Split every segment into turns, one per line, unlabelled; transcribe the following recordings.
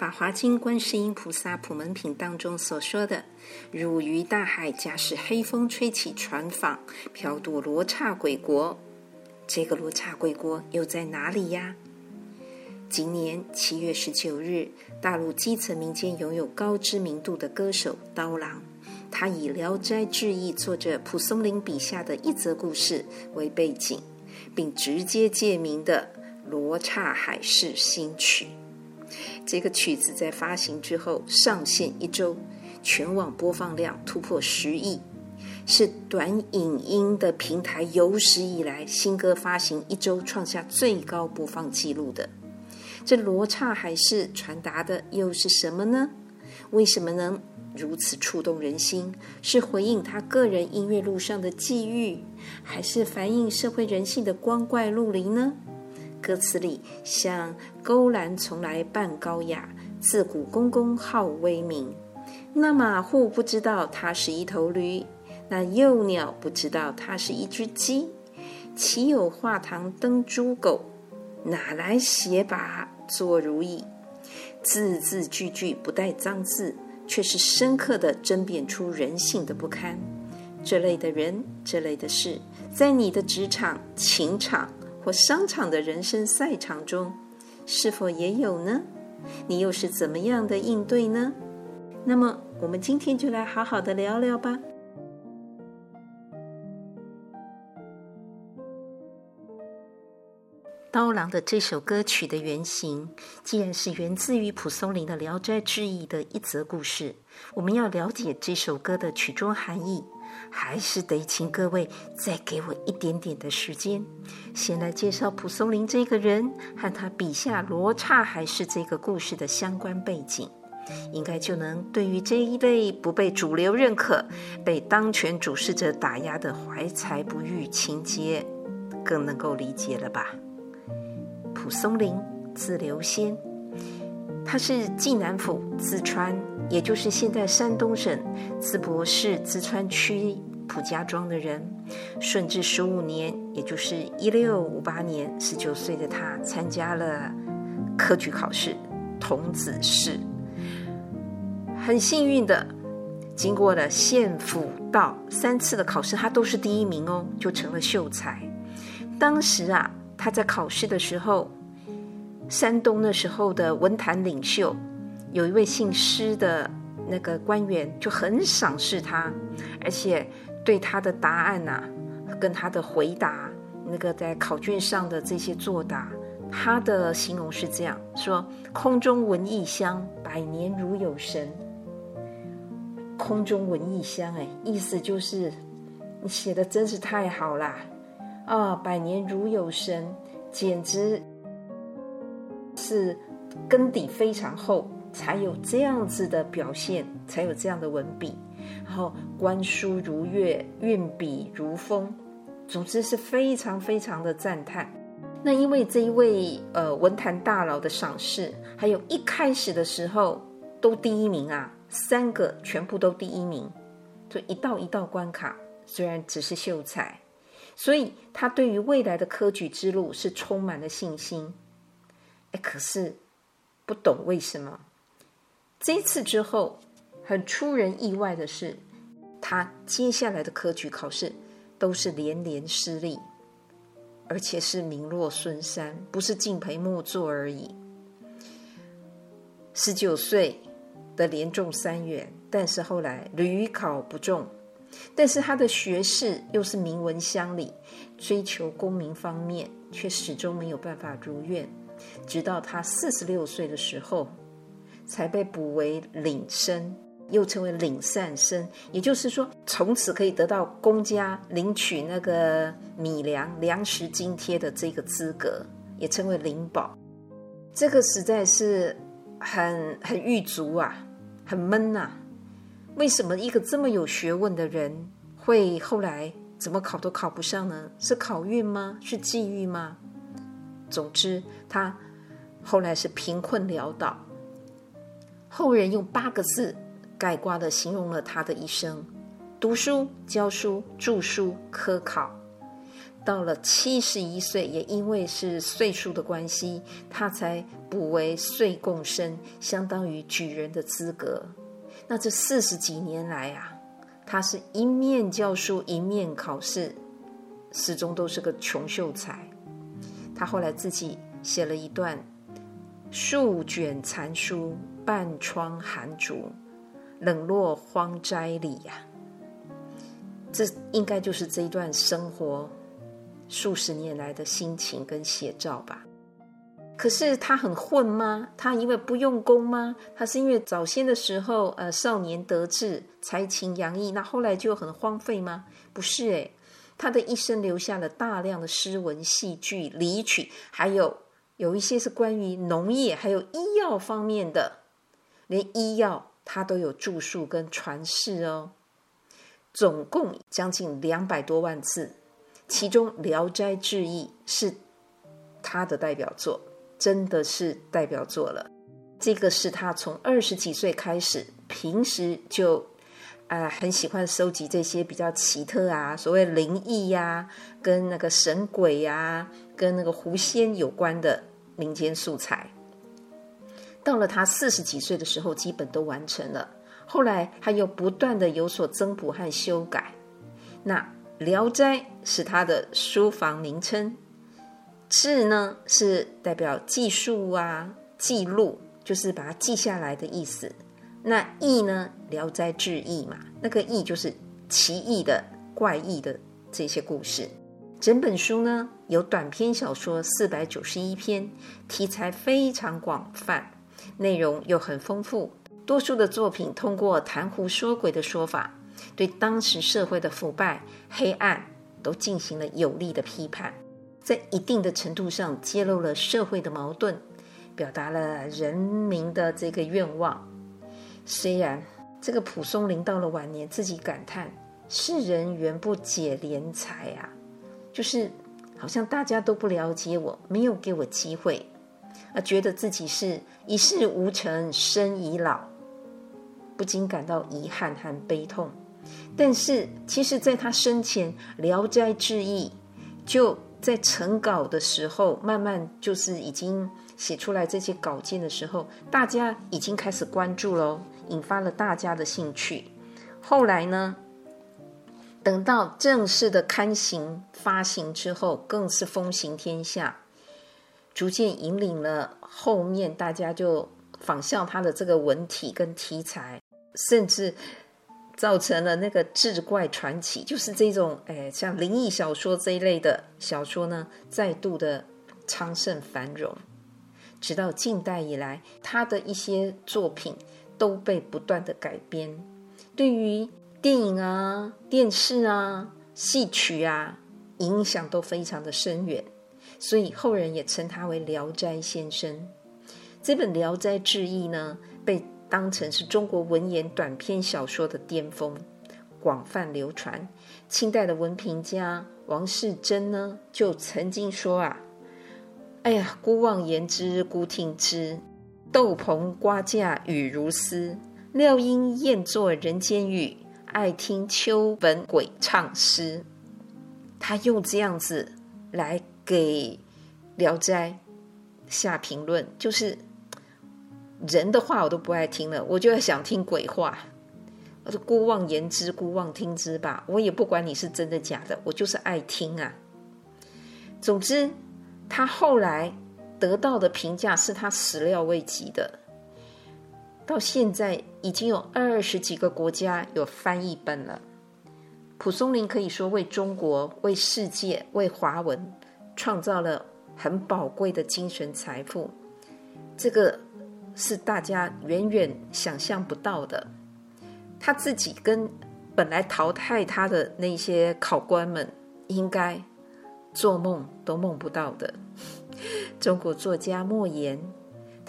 法华经》观世音菩萨普门品当中所说的：“汝于大海，假使黑风吹起船舫，飘渡罗刹鬼国。”这个罗刹鬼国又在哪里呀？今年七月十九日，大陆基层民间拥有高知名度的歌手刀郎，他以《聊斋志异》作者蒲松龄笔下的一则故事为背景，并直接借名的《罗刹海市》新曲。这个曲子在发行之后上线一周，全网播放量突破十亿，是短影音的平台有史以来新歌发行一周创下最高播放纪录的。这罗刹海市传达的又是什么呢？为什么能如此触动人心？是回应他个人音乐路上的际遇，还是反映社会人性的光怪陆离呢？歌词里像勾栏从来半高雅，自古公公好威名。那马户不知道它是一头驴，那幼鸟不知道它是一只鸡。岂有画堂登猪狗，哪来写把作如意？字字句句不带脏字，却是深刻地争辩出人性的不堪。这类的人，这类的事，在你的职场、情场。或商场的人生赛场中，是否也有呢？你又是怎么样的应对呢？那么，我们今天就来好好的聊聊吧。刀郎的这首歌曲的原型，既然是源自于蒲松龄的《聊斋志异》的一则故事，我们要了解这首歌的曲中含义。还是得请各位再给我一点点的时间，先来介绍蒲松龄这个人和他笔下罗刹海市这个故事的相关背景，应该就能对于这一类不被主流认可、被当权主事者打压的怀才不遇情节，更能够理解了吧？蒲松龄，字留仙，他是济南府淄川。也就是现在山东省淄博市淄川区蒲家庄的人，顺治十五年，也就是一六五八年，十九岁的他参加了科举考试，童子试，很幸运的，经过了县府道三次的考试，他都是第一名哦，就成了秀才。当时啊，他在考试的时候，山东那时候的文坛领袖。有一位姓施的那个官员就很赏识他，而且对他的答案呐、跟他的回答，那个在考卷上的这些作答，他的形容是这样说：空中闻异香，百年如有神。空中闻异香，哎，意思就是你写的真是太好啦啊！百年如有神，简直是根底非常厚。才有这样子的表现，才有这样的文笔，然后观书如月，运笔如风，总之是非常非常的赞叹。那因为这一位呃文坛大佬的赏识，还有一开始的时候都第一名啊，三个全部都第一名，就一道一道关卡，虽然只是秀才，所以他对于未来的科举之路是充满了信心。哎，可是不懂为什么。这次之后，很出人意外的是，他接下来的科举考试都是连连失利，而且是名落孙山，不是敬陪末座而已。十九岁的连中三元，但是后来屡考不中，但是他的学士又是名闻乡里，追求功名方面却始终没有办法如愿，直到他四十六岁的时候。才被补为领生，又称为领善生，也就是说，从此可以得到公家领取那个米粮、粮食津贴的这个资格，也称为廩保。这个实在是很很狱卒啊，很闷呐、为什么一个这么有学问的人会后来怎么考都考不上呢？是考运吗？是际遇吗？总之，他后来是贫困潦倒。后人用八个字概括的形容了他的一生：读书、教书、著书、科考。到了七十一岁，也因为是岁数的关系，他才补为岁贡生，相当于举人的资格。那这四十几年来啊，他是一面教书，一面考试，始终都是个穷秀才。他后来自己写了一段：“数卷残书，半窗寒烛，冷落荒斋里呀。”这应该就是这一段生活数十年来的心情跟写照吧。可是他很混吗？他因为不用功吗？他是因为早先的时候，呃，少年得志，才情洋溢，那后来就很荒废吗？不是诶，他的一生留下了大量的诗文、戏剧、礼曲，还有有一些是关于农业还有医药方面的，连医药他都有著述跟传世哦，总共将近两百多万字，其中《聊斋志异》是他的代表作。真的是代表作了。这个是他从二十几岁开始，平时就啊、呃、很喜欢收集这些比较奇特啊，所谓灵异呀、跟那个神鬼呀、跟那个狐仙有关的民间素材。到了他四十几岁的时候，基本都完成了。后来他又不断的有所增补和修改。那《聊斋》是他的书房名称。志呢是代表记述啊，记录就是把它记下来的意思。那异呢，《聊斋志异》嘛，那个异就是奇异的、怪异的这些故事。整本书呢有短篇小说四百九十一篇，题材非常广泛，内容又很丰富。多数的作品通过谈胡说鬼的说法，对当时社会的腐败、黑暗都进行了有力的批判。在一定的程度上揭露了社会的矛盾，表达了人民的这个愿望。虽然这个蒲松龄到了晚年，自己感叹“世人原不解怜才啊”，就是好像大家都不了解我，没有给我机会，而觉得自己是一事无成，生已老，不禁感到遗憾和悲痛。但是，其实在他生前，《聊斋志异》就在成稿的时候，慢慢就是已经写出来这些稿件的时候，大家已经开始关注了，引发了大家的兴趣。后来呢，等到正式的刊行发行之后，更是风行天下，逐渐引领了后面大家就仿效他的这个文体跟题材，甚至。造成了那个志怪传奇，就是这种哎，像灵异小说这一类的小说呢，再度的昌盛繁荣。直到近代以来，他的一些作品都被不断的改编，对于电影啊、电视啊、戏曲啊，影响都非常的深远。所以后人也称他为聊斋先生。这本《聊斋志异》呢，被当成是中国文言短篇小说的巅峰，广泛流传。清代的文评家王世贞呢，就曾经说啊：“哎呀，姑妄言之，姑听之。豆棚瓜架雨如丝，料应厌作人间雨，爱听秋闻鬼唱诗。”他用这样子来给《聊斋》下评论，就是。人的话我都不爱听了，我就要想听鬼话。我说姑妄言之，姑妄听之吧。我也不管你是真的假的，我就是爱听啊。总之，他后来得到的评价是他始料未及的。到现在已经有二十几个国家有翻译本了。蒲松龄可以说为中国、为世界、为华文创造了很宝贵的精神财富。这个。是大家远远想象不到的，他自己跟本来淘汰他的那些考官们，应该做梦都梦不到的。中国作家莫言，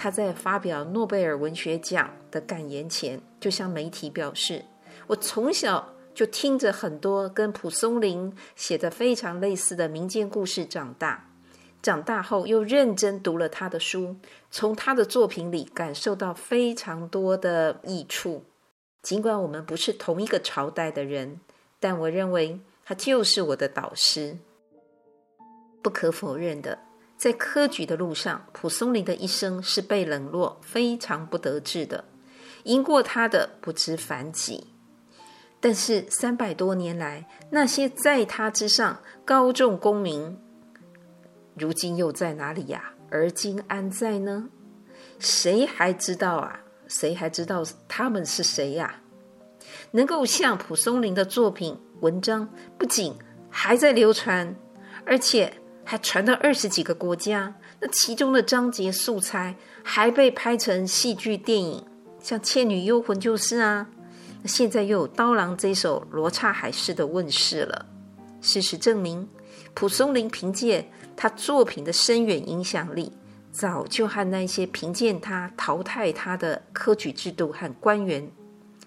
他在发表诺贝尔文学奖的感言前，就向媒体表示：“我从小就听着很多跟蒲松龄写的非常类似的民间故事长大，长大后又认真读了他的书，从他的作品里感受到非常多的益处。尽管我们不是同一个朝代的人，但我认为他就是我的导师。不可否认的。”在科举的路上，蒲松龄的一生是被冷落、非常不得志的。赢过他的不知凡几，但是三百多年来，那些在他之上高中功名，如今又在哪里呀？而今安在呢？谁还知道啊？谁还知道他们是谁呀？能够像蒲松龄的作品、文章，不仅还在流传，而且。还传到二十几个国家，那其中的章节素材还被拍成戏剧电影，像《倩女幽魂》就是啊。那现在又有刀郎这首《罗刹海市》的问世了。事实证明，蒲松龄凭借他作品的深远影响力，早就和那些凭借他淘汰他的科举制度和官员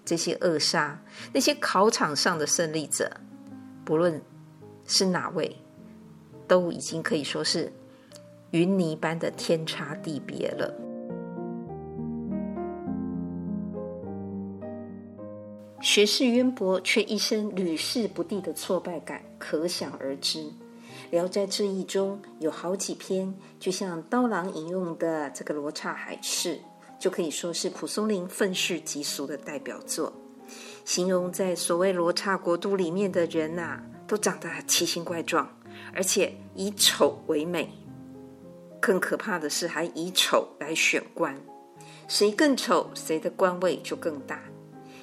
这些扼杀，那些考场上的胜利者，不论是哪位。都已经可以说是云泥般的天差地别了。学识渊博却一生屡试不第的挫败感，可想而知。《聊斋志异》中有好几篇，就像刀郎引用的这个《罗刹海市》，就可以说是蒲松龄愤世嫉俗的代表作。形容在所谓罗刹国度里面的人呐、啊，都长得奇形怪状。而且以丑为美，更可怕的是还以丑来选官，谁更丑，谁的官位就更大。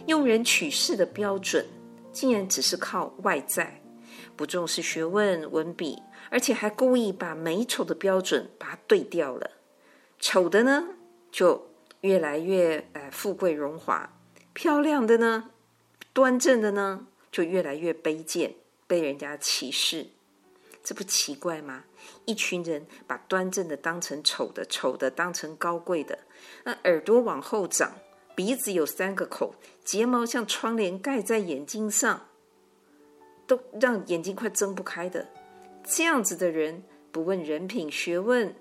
用人取士的标准，竟然只是靠外在，不重视学问文笔，而且还故意把美丑的标准把它对调了。丑的呢，就越来越呃富贵荣华；漂亮的呢，端正的呢，就越来越卑贱，被人家歧视。这不奇怪吗？一群人把端正的当成丑的，丑的当成高贵的。那耳朵往后长，鼻子有三个口，睫毛像窗帘盖在眼睛上，都让眼睛快睁不开的。这样子的人，不问人品学问，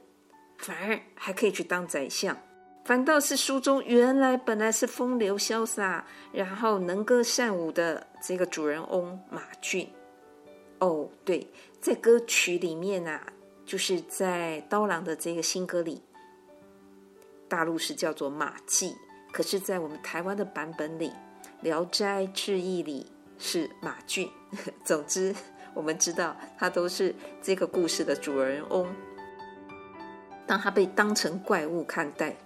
反而还可以去当宰相。反倒是书中原来本来是风流潇洒，然后能歌善舞的这个主人翁马俊。哦，对。在歌曲里面啊，就是在刀郎的这个新歌里，大陆是叫做马季，可是，在我们台湾的版本里，《聊斋志异》里是马俊。总之，我们知道他都是这个故事的主人翁。当他被当成怪物看待，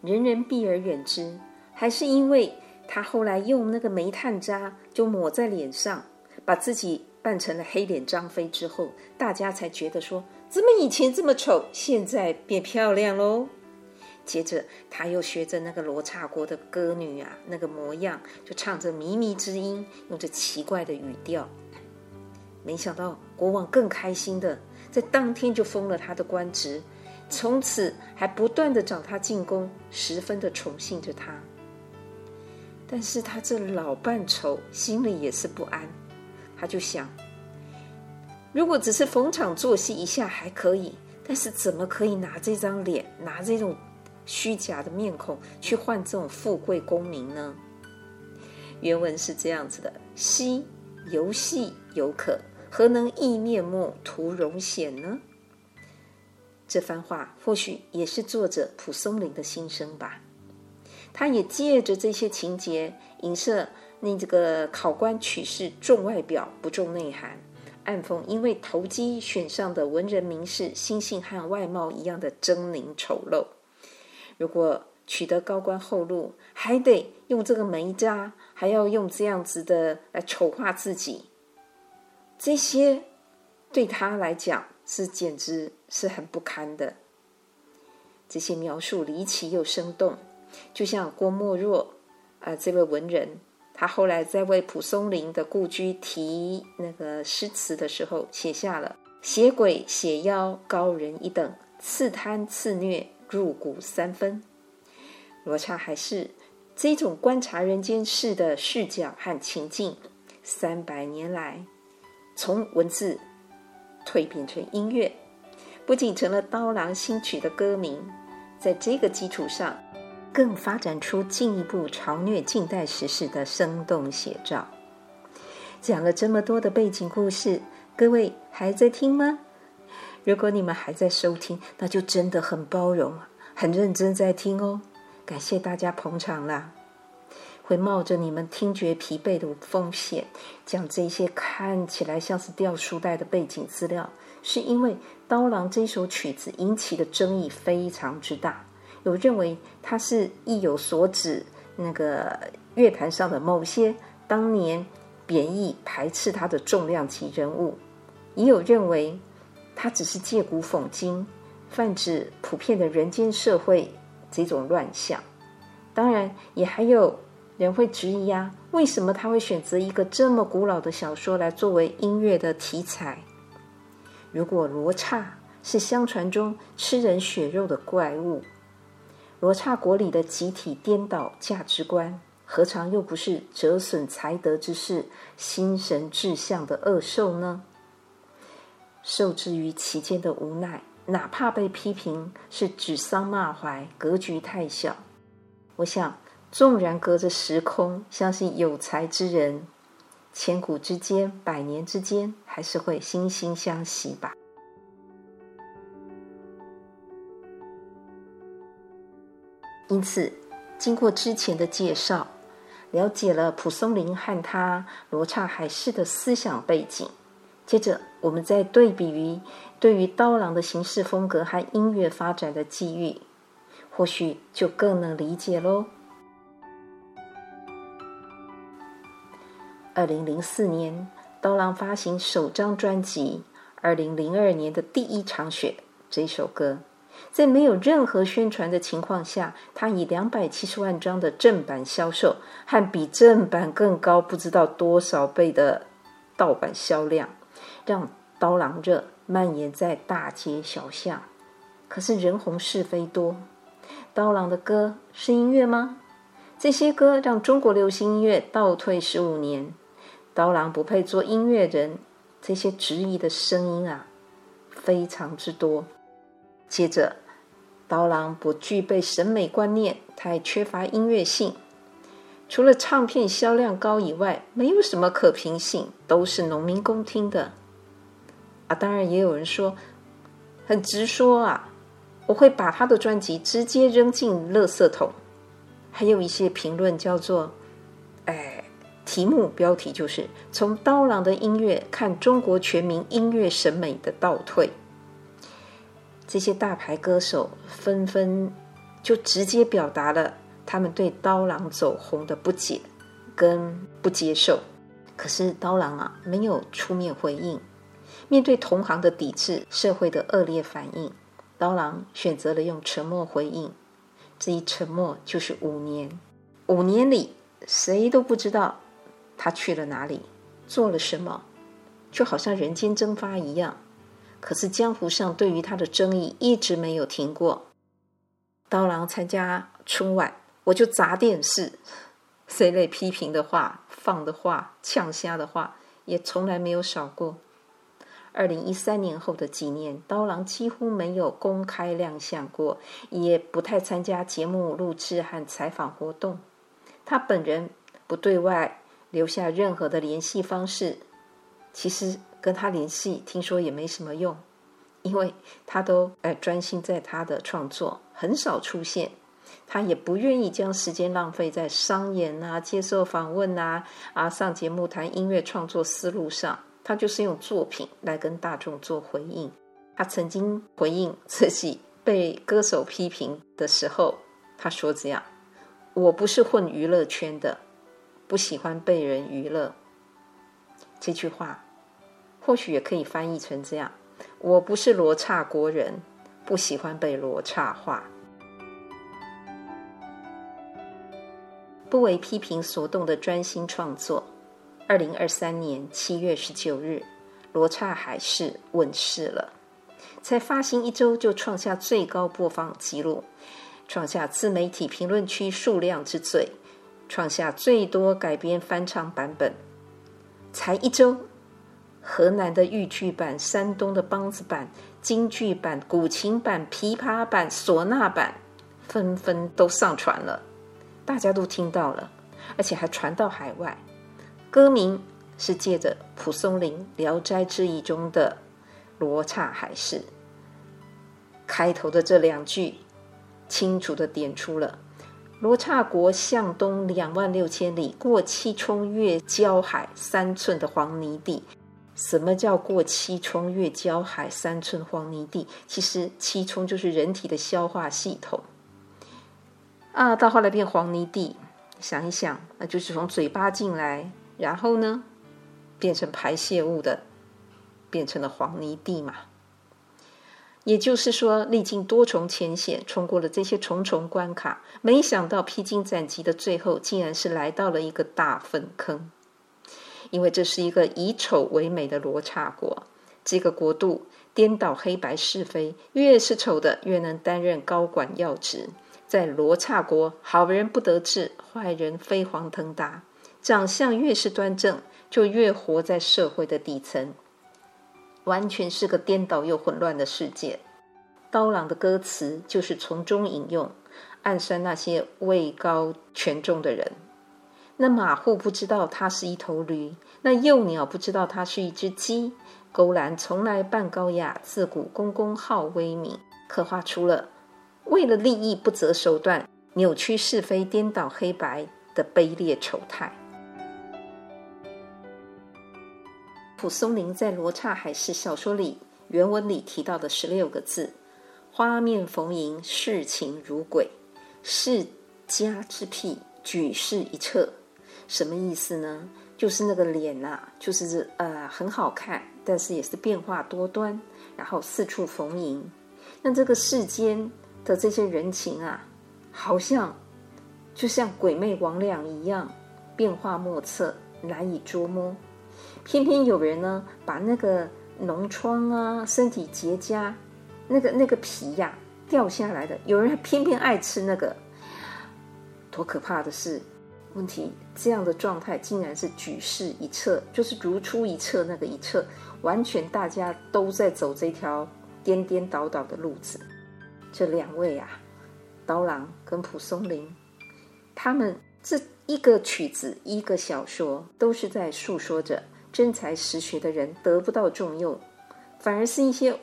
人人避而远之，还是因为他后来用那个煤炭渣就抹在脸上，把自己。扮成了黑脸张飞之后，大家才觉得说，怎么以前这么丑，现在变漂亮喽？接着他又学着那个罗刹国的歌女啊，那个模样，就唱着靡靡之音，用着奇怪的语调。没想到国王更开心的，在当天就封了他的官职，从此还不断的找他进宫，十分的宠幸着他。但是他这老扮丑，心里也是不安。他就想，如果只是逢场作戏一下还可以，但是怎么可以拿这张脸，拿这种虚假的面孔去换这种富贵功名呢？原文是这样子的：“昔游戏犹可，何能忆面目图容显呢？”这番话或许也是作者蒲松龄的心声吧。他也借着这些情节影射。那这个考官取士重外表不重内涵，暗讽因为投机选上的文人名士心性和外貌一样的狰狞丑陋。如果取得高官厚禄，还得用这个煤渣，还要用这样子的来丑化自己，这些对他来讲是简直是很不堪的。这些描述离奇又生动，就像郭沫若啊、这位文人。他后来在为蒲松龄的故居题那个诗词的时候，写下了“写鬼写妖高人一等，刺贪刺虐入骨三分。罗刹海市这种观察人间事的视角和情境，三百年来从文字蜕变成音乐，不仅成了刀郎新曲的歌名，在这个基础上，更发展出进一步嘲虐近代时事的生动写照。讲了这么多的背景故事，各位还在听吗？如果你们还在收听，那就真的很包容，很认真在听哦。感谢大家捧场啦！会冒着你们听觉疲惫的风险，讲这些看起来像是掉书袋的背景资料，是因为《刀郎》这首曲子引起的争议非常之大。有认为他是意有所指，那个乐坛上的某些当年贬义排斥他的重量级人物，也有认为。他只是借古讽今，泛指普遍的人间社会这种乱象。当然，也还有人会质疑呀、啊，为什么他会选择一个这么古老的小说来作为音乐的题材？如果罗刹是相传中吃人血肉的怪物，罗刹国里的集体颠倒价值观，何尝又不是折损才德之士、心神志向的恶兽呢？受制于其间的无奈，哪怕被批评是指桑骂槐、格局太小，我想，纵然隔着时空，相信有才之人，千古之间、百年之间，还是会惺惺相惜吧。因此，经过之前的介绍，了解了蒲松龄和他罗刹海市的思想背景。接着，我们再对比于对于刀郎的行事风格和音乐发展的际遇，或许就更能理解喽。二零零四年，刀郎发行首张专辑《二零零二年的第一场雪》这首歌，在没有任何宣传的情况下，他以两百七十万张的正版销售，和比正版更高不知道多少倍的盗版销量。让刀郎热蔓延在大街小巷，可是人红是非多。刀郎的歌是音乐吗？这些歌让中国流行音乐倒退十五年。刀郎不配做音乐人，这些质疑的声音啊，非常之多。接着，刀郎不具备审美观念，太缺乏音乐性。除了唱片销量高以外，没有什么可评性，都是农民工听的。啊，当然也有人说，很直说啊，我会把他的专辑直接扔进垃圾桶。还有一些评论叫做，哎，题目标题就是从刀郎的音乐看中国全民音乐审美的倒退。这些大牌歌手纷纷就直接表达了他们对刀郎走红的不解跟不接受。可是刀郎啊，没有出面回应。面对同行的抵制，社会的恶劣反应，刀郎选择了用沉默回应。这一沉默就是五年。五年里，谁都不知道他去了哪里，做了什么，就好像人间蒸发一样。可是江湖上对于他的争议一直没有停过。刀郎参加春晚，我就砸电视。这类批评的话、放的话、呛瞎的话，也从来没有少过。二零一三年后的几年，刀郎几乎没有公开亮相过，也不太参加节目录制和采访活动。他本人不对外留下任何的联系方式。其实跟他联系，听说也没什么用，因为他都呃专心在他的创作，很少出现。他也不愿意将时间浪费在商演啊、接受访问啊、啊上节目谈音乐创作思路上。他就是用作品来跟大众做回应。他曾经回应自己被歌手批评的时候，他说：“这样，我不是混娱乐圈的，不喜欢被人娱乐。”这句话或许也可以翻译成这样：“我不是罗刹国人，不喜欢被罗刹化。”不为批评所动的专心创作。二零二三年七月十九日，《罗刹海市》问世了。才发行一周就创下最高播放纪录，创下自媒体评论区数量之最，创下最多改编翻唱版本。才一周，河南的豫剧版、山东的梆子版、京剧版、古琴版、琵琶版、唢呐版，纷纷都上传了，大家都听到了，而且还传到海外。歌名是借着蒲松龄《聊斋志异》中的“罗刹海市”。开头的这两句，清楚地点出了罗刹国向东两万六千里，过七冲越焦海三寸的黄泥地。什么叫过七冲越焦海三寸黄泥地？其实七冲就是人体的消化系统啊。到后来变黄泥地，想一想，那就是从嘴巴进来，然后呢，变成排泄物的，变成了黄泥地嘛。也就是说，历经多重艰险，冲过了这些重重关卡，没想到披荆斩棘的最后，竟然是来到了一个大粪坑。因为这是一个以丑为美的罗刹国，这个国度颠倒黑白是非，越是丑的越能担任高管要职。在罗刹国，好人不得志，坏人飞黄腾达，长相越是端正，就越活在社会的底层。完全是个颠倒又混乱的世界。刀郎的歌词就是从中引用，暗算那些位高权重的人。那马户不知道它是一头驴，那幼鸟不知道它是一只鸡。勾栏从来扮高雅，自古公公好威名，刻画出了为了利益不择手段、扭曲是非、颠倒黑白的卑劣丑态。蒲松龄在《罗刹海市》小说里原文里提到的十六个字：“花面逢迎，视情如鬼，世家之癖，举世一彻。”什么意思呢？就是那个脸呐、啊，就是呃很好看，但是也是变化多端，然后四处逢迎。那这个世间的这些人情啊，好像就像鬼魅魍魉一样，变化莫测，难以捉摸。偏偏有人呢，把那个脓疮啊、身体结痂、那个那个皮呀、掉下来的，有人偏偏爱吃那个，多可怕的事！问题这样的状态竟然是举世一彻，就是如出一辙，那个一辙，完全大家都在走这条颠颠倒倒的路子。这两位啊，刀郎跟蒲松龄，他们这一个曲子一个小说，都是在诉说着。真才实学的人得不到重用，反而是一些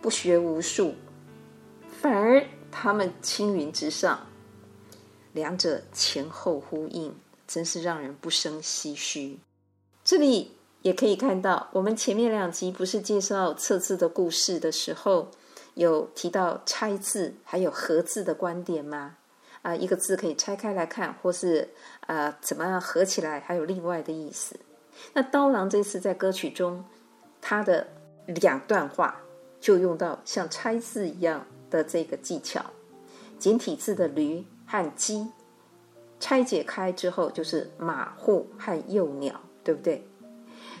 不学无术，反而他们青云直上，两者前后呼应，真是让人不胜唏嘘。这里也可以看到，我们前面两集不是介绍测字的故事的时候，有提到拆字还有合字的观点吗？啊，一个字可以拆开来看，或是啊怎么样合起来，还有另外的意思。那刀郎这次在歌曲中，他的两段话就用到像拆字一样的这个技巧，简体字的驴和鸡拆解开之后就是马户和幼鸟，对不对？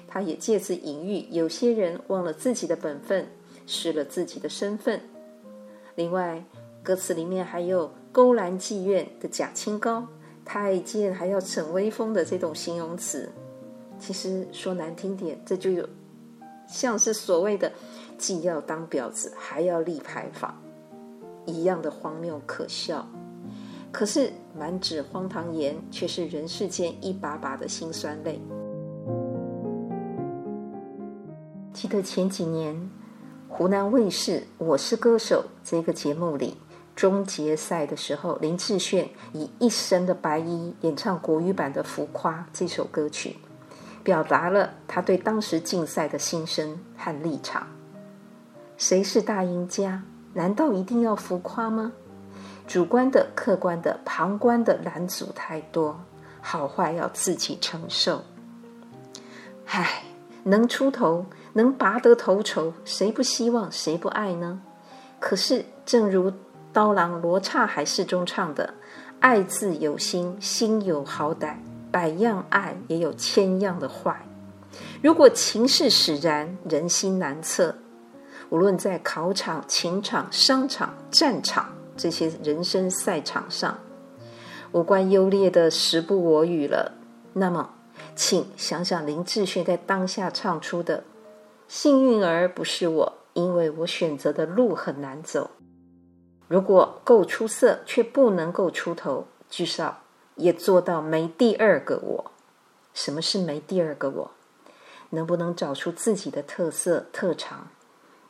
他也借此隐喻有些人忘了自己的本分，失了自己的身份。另外，歌词里面还有勾栏妓院的假清高，太监还要逞威风的这种形容词。其实说难听点，这就有像是所谓的既要当婊子还要立牌坊一样的荒谬可笑。可是满纸荒唐言，却是人世间一把把的辛酸泪。记得前几年湖南卫视《我是歌手》这个节目里，终结赛的时候，林志炫以一身的白衣演唱国语版的《浮夸》这首歌曲。表达了他对当时竞赛的心声和立场。谁是大赢家？难道一定要浮夸吗？主观的、客观的、旁观的拦阻太多，好坏要自己承受。唉，能出头，能拔得头筹，谁不希望，谁不爱呢？可是，正如刀郎《罗刹海市》中唱的：“爱自有心，心有好歹。”百样爱也有千样的坏。如果情势使然，人心难测，无论在考场、情场、商场、战场这些人生赛场上，五官优劣的时不我与了。那么，请想想林志炫在当下唱出的“幸运儿不是我，因为我选择的路很难走”。如果够出色，却不能够出头，至少也做到没第二个我。什么是没第二个我？能不能找出自己的特色特长？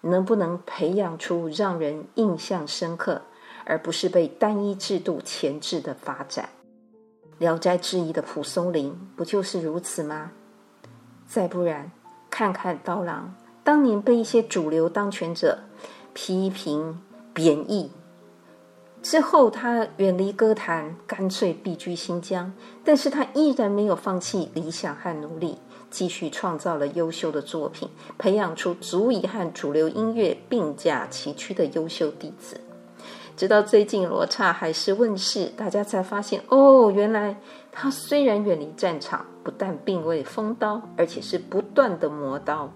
能不能培养出让人印象深刻，而不是被单一制度钳制的发展？《聊斋志异》的蒲松龄不就是如此吗？再不然，看看刀郎当年被一些主流当权者批评贬义之后，他远离歌坛，干脆避居新疆，但是他依然没有放弃理想和努力。继续创造了优秀的作品，培养出足以和主流音乐并驾齐驱的优秀弟子。直到最近《罗刹海市》问世，大家才发现，哦，原来他虽然远离战场，不但并未封刀，而且是不断的磨刀。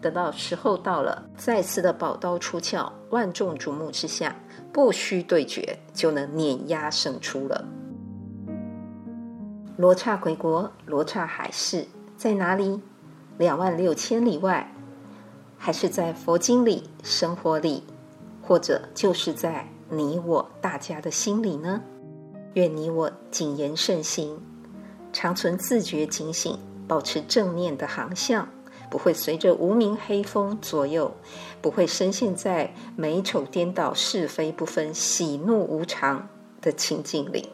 等到时候到了，再次的宝刀出鞘，万众瞩目之下，不需对决就能碾压胜出了。罗刹鬼国，罗刹海市。在哪里？两万六千里外，还是在佛经里、生活里，或者就是在你我大家的心里呢？愿你我谨言慎行，常存自觉警醒，保持正念的航向，不会随着无名黑风左右，不会深陷在美丑颠倒、是非不分、喜怒无常的情境里，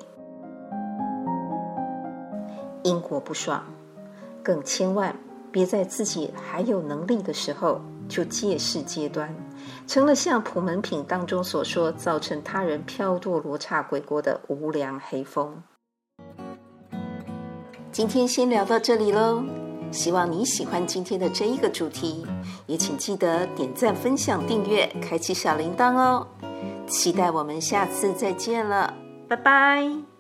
因果不爽。更千万别在自己还有能力的时候就借势揭端，成了像普门品当中所说，造成他人飘堕罗刹鬼国的无良黑风。今天先聊到这里喽，希望你喜欢今天的这一个主题，也请记得点赞、分享、订阅、开启小铃铛哦。期待我们下次再见了，拜拜。